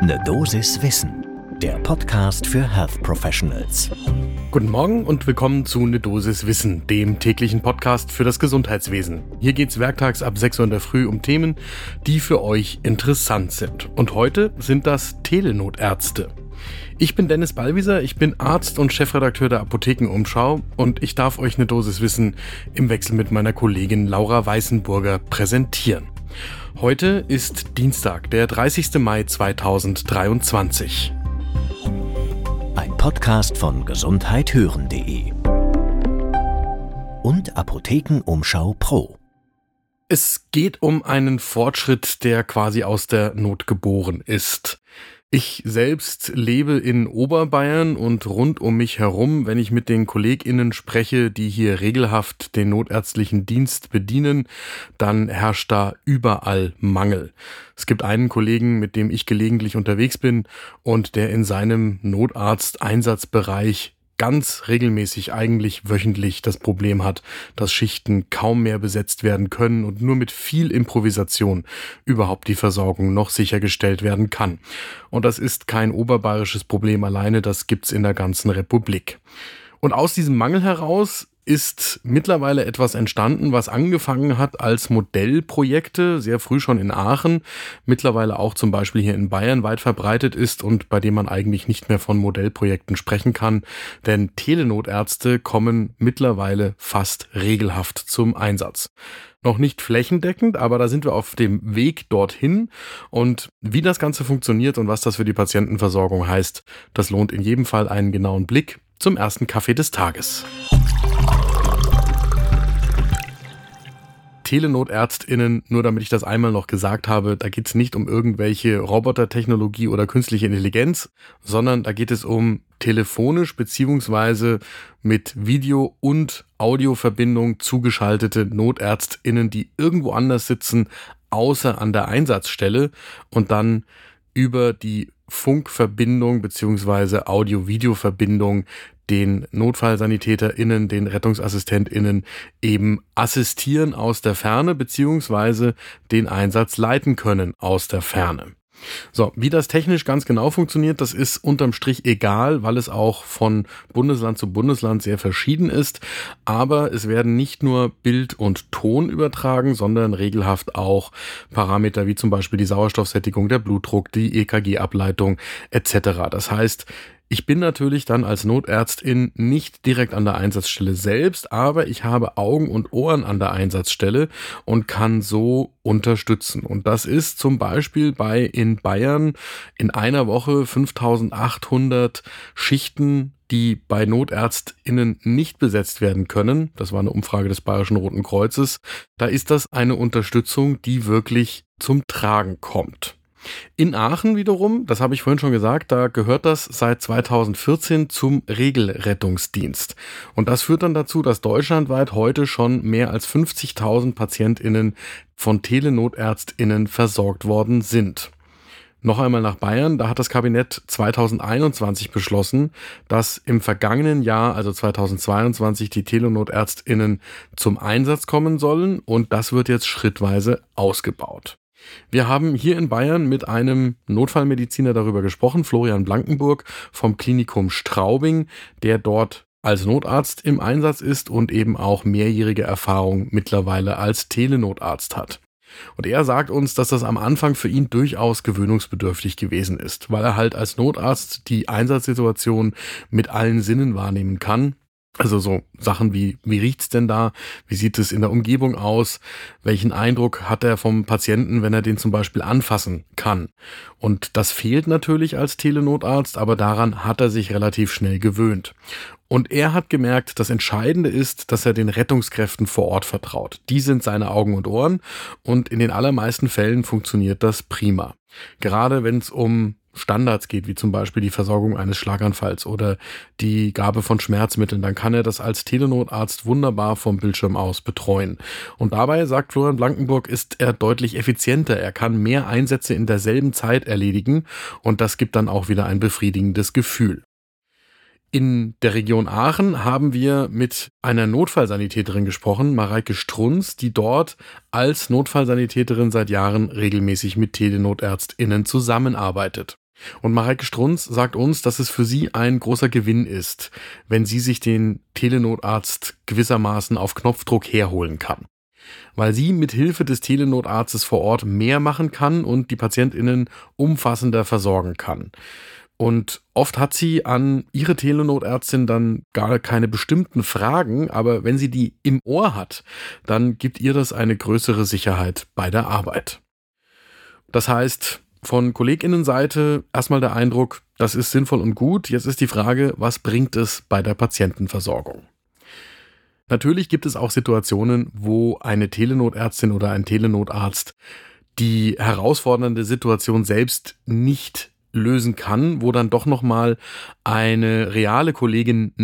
Ne Dosis Wissen, der Podcast für Health Professionals. Guten Morgen und willkommen zu Ne Dosis Wissen, dem täglichen Podcast für das Gesundheitswesen. Hier geht's werktags ab 6 Uhr in der Früh um Themen, die für euch interessant sind. Und heute sind das Telenotärzte. Ich bin Dennis Ballwieser, ich bin Arzt und Chefredakteur der Apothekenumschau und ich darf euch eine Dosis Wissen im Wechsel mit meiner Kollegin Laura Weißenburger präsentieren. Heute ist Dienstag, der 30. Mai 2023. Ein Podcast von gesundheithören.de und Apothekenumschau Pro. Es geht um einen Fortschritt, der quasi aus der Not geboren ist. Ich selbst lebe in Oberbayern und rund um mich herum, wenn ich mit den KollegInnen spreche, die hier regelhaft den notärztlichen Dienst bedienen, dann herrscht da überall Mangel. Es gibt einen Kollegen, mit dem ich gelegentlich unterwegs bin und der in seinem Notarzt-Einsatzbereich ganz regelmäßig, eigentlich wöchentlich das Problem hat, dass Schichten kaum mehr besetzt werden können und nur mit viel Improvisation überhaupt die Versorgung noch sichergestellt werden kann. Und das ist kein oberbayerisches Problem alleine, das gibt's in der ganzen Republik. Und aus diesem Mangel heraus ist mittlerweile etwas entstanden, was angefangen hat als Modellprojekte, sehr früh schon in Aachen, mittlerweile auch zum Beispiel hier in Bayern weit verbreitet ist und bei dem man eigentlich nicht mehr von Modellprojekten sprechen kann, denn Telenotärzte kommen mittlerweile fast regelhaft zum Einsatz. Noch nicht flächendeckend, aber da sind wir auf dem Weg dorthin. Und wie das Ganze funktioniert und was das für die Patientenversorgung heißt, das lohnt in jedem Fall einen genauen Blick zum ersten Kaffee des Tages. Telenotärztinnen, nur damit ich das einmal noch gesagt habe, da geht es nicht um irgendwelche Robotertechnologie oder künstliche Intelligenz, sondern da geht es um telefonisch beziehungsweise mit Video- und Audioverbindung zugeschaltete Notärztinnen, die irgendwo anders sitzen, außer an der Einsatzstelle und dann über die Funkverbindung beziehungsweise Audio-Video-Verbindung den NotfallsanitäterInnen, den RettungsassistentInnen eben assistieren aus der Ferne beziehungsweise den Einsatz leiten können aus der Ferne. So, wie das technisch ganz genau funktioniert, das ist unterm Strich egal, weil es auch von Bundesland zu Bundesland sehr verschieden ist. Aber es werden nicht nur Bild und Ton übertragen, sondern regelhaft auch Parameter wie zum Beispiel die Sauerstoffsättigung, der Blutdruck, die EKG-Ableitung etc. Das heißt, ich bin natürlich dann als Notärztin nicht direkt an der Einsatzstelle selbst, aber ich habe Augen und Ohren an der Einsatzstelle und kann so unterstützen. Und das ist zum Beispiel bei in Bayern in einer Woche 5800 Schichten die bei NotärztInnen nicht besetzt werden können, das war eine Umfrage des Bayerischen Roten Kreuzes, da ist das eine Unterstützung, die wirklich zum Tragen kommt. In Aachen wiederum, das habe ich vorhin schon gesagt, da gehört das seit 2014 zum Regelrettungsdienst. Und das führt dann dazu, dass deutschlandweit heute schon mehr als 50.000 Patientinnen von Telenotärztinnen versorgt worden sind. Noch einmal nach Bayern, da hat das Kabinett 2021 beschlossen, dass im vergangenen Jahr, also 2022, die Telenotärztinnen zum Einsatz kommen sollen und das wird jetzt schrittweise ausgebaut. Wir haben hier in Bayern mit einem Notfallmediziner darüber gesprochen, Florian Blankenburg vom Klinikum Straubing, der dort als Notarzt im Einsatz ist und eben auch mehrjährige Erfahrung mittlerweile als Telenotarzt hat. Und er sagt uns, dass das am Anfang für ihn durchaus gewöhnungsbedürftig gewesen ist, weil er halt als Notarzt die Einsatzsituation mit allen Sinnen wahrnehmen kann also so Sachen wie, wie riecht's denn da? Wie sieht es in der Umgebung aus? Welchen Eindruck hat er vom Patienten, wenn er den zum Beispiel anfassen kann? Und das fehlt natürlich als Telenotarzt, aber daran hat er sich relativ schnell gewöhnt. Und er hat gemerkt, das Entscheidende ist, dass er den Rettungskräften vor Ort vertraut. Die sind seine Augen und Ohren und in den allermeisten Fällen funktioniert das prima. Gerade wenn es um Standards geht, wie zum Beispiel die Versorgung eines Schlaganfalls oder die Gabe von Schmerzmitteln, dann kann er das als Telenotarzt wunderbar vom Bildschirm aus betreuen. Und dabei, sagt Florian Blankenburg, ist er deutlich effizienter. Er kann mehr Einsätze in derselben Zeit erledigen und das gibt dann auch wieder ein befriedigendes Gefühl. In der Region Aachen haben wir mit einer Notfallsanitäterin gesprochen, Mareike Strunz, die dort als Notfallsanitäterin seit Jahren regelmäßig mit Telenotärztinnen zusammenarbeitet. Und Mareike Strunz sagt uns, dass es für sie ein großer Gewinn ist, wenn sie sich den Telenotarzt gewissermaßen auf Knopfdruck herholen kann. Weil sie mit Hilfe des Telenotarztes vor Ort mehr machen kann und die PatientInnen umfassender versorgen kann. Und oft hat sie an ihre Telenotärztin dann gar keine bestimmten Fragen, aber wenn sie die im Ohr hat, dann gibt ihr das eine größere Sicherheit bei der Arbeit. Das heißt, von Kolleginnenseite erstmal der Eindruck, das ist sinnvoll und gut. Jetzt ist die Frage, was bringt es bei der Patientenversorgung? Natürlich gibt es auch Situationen, wo eine Telenotärztin oder ein Telenotarzt die herausfordernde Situation selbst nicht lösen kann, wo dann doch noch mal eine reale Kollegin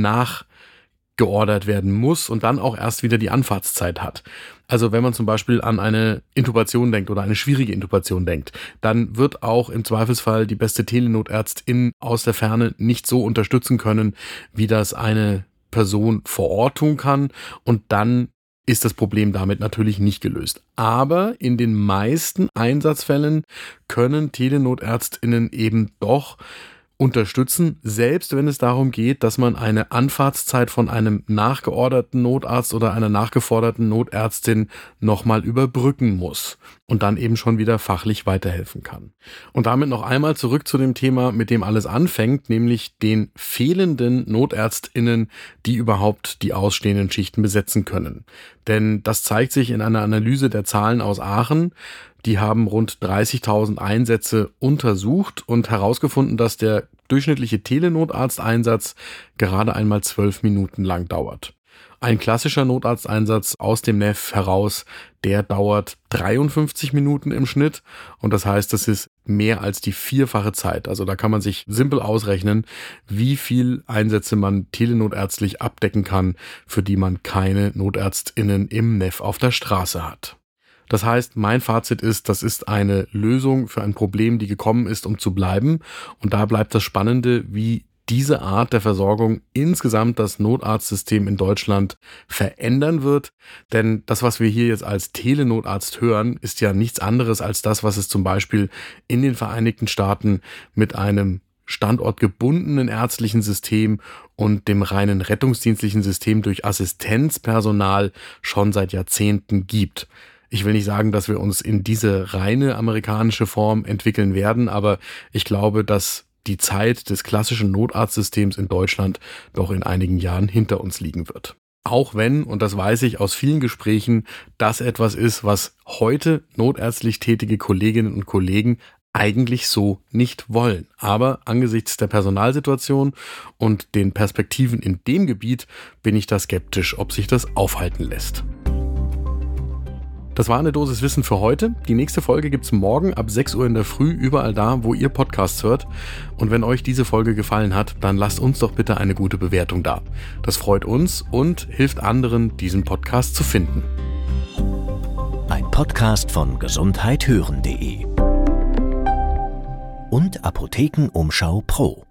nachgeordert werden muss und dann auch erst wieder die Anfahrtszeit hat. Also wenn man zum Beispiel an eine Intubation denkt oder eine schwierige Intubation denkt, dann wird auch im Zweifelsfall die beste Telenotärztin aus der Ferne nicht so unterstützen können, wie das eine Person vor Ort tun kann. Und dann ist das Problem damit natürlich nicht gelöst. Aber in den meisten Einsatzfällen können Telenotärztinnen eben doch unterstützen, selbst wenn es darum geht, dass man eine Anfahrtszeit von einem nachgeorderten Notarzt oder einer nachgeforderten Notärztin nochmal überbrücken muss und dann eben schon wieder fachlich weiterhelfen kann. Und damit noch einmal zurück zu dem Thema, mit dem alles anfängt, nämlich den fehlenden Notärztinnen, die überhaupt die ausstehenden Schichten besetzen können. Denn das zeigt sich in einer Analyse der Zahlen aus Aachen. Die haben rund 30.000 Einsätze untersucht und herausgefunden, dass der durchschnittliche Telenotarzteinsatz gerade einmal zwölf Minuten lang dauert. Ein klassischer Notarzteinsatz aus dem NEF heraus, der dauert 53 Minuten im Schnitt und das heißt, das ist mehr als die vierfache Zeit. Also da kann man sich simpel ausrechnen, wie viel Einsätze man telenotärztlich abdecken kann, für die man keine Notärztinnen im NEF auf der Straße hat. Das heißt, mein Fazit ist, das ist eine Lösung für ein Problem, die gekommen ist, um zu bleiben. Und da bleibt das Spannende, wie diese Art der Versorgung insgesamt das Notarztsystem in Deutschland verändern wird. Denn das, was wir hier jetzt als Telenotarzt hören, ist ja nichts anderes als das, was es zum Beispiel in den Vereinigten Staaten mit einem standortgebundenen ärztlichen System und dem reinen rettungsdienstlichen System durch Assistenzpersonal schon seit Jahrzehnten gibt. Ich will nicht sagen, dass wir uns in diese reine amerikanische Form entwickeln werden, aber ich glaube, dass die Zeit des klassischen Notarztsystems in Deutschland doch in einigen Jahren hinter uns liegen wird. Auch wenn, und das weiß ich aus vielen Gesprächen, das etwas ist, was heute notärztlich tätige Kolleginnen und Kollegen eigentlich so nicht wollen. Aber angesichts der Personalsituation und den Perspektiven in dem Gebiet bin ich da skeptisch, ob sich das aufhalten lässt. Das war eine Dosis Wissen für heute. Die nächste Folge gibt's morgen ab 6 Uhr in der Früh überall da, wo ihr Podcasts hört. Und wenn euch diese Folge gefallen hat, dann lasst uns doch bitte eine gute Bewertung da. Das freut uns und hilft anderen, diesen Podcast zu finden. Ein Podcast von gesundheithören.de und Apothekenumschau Pro.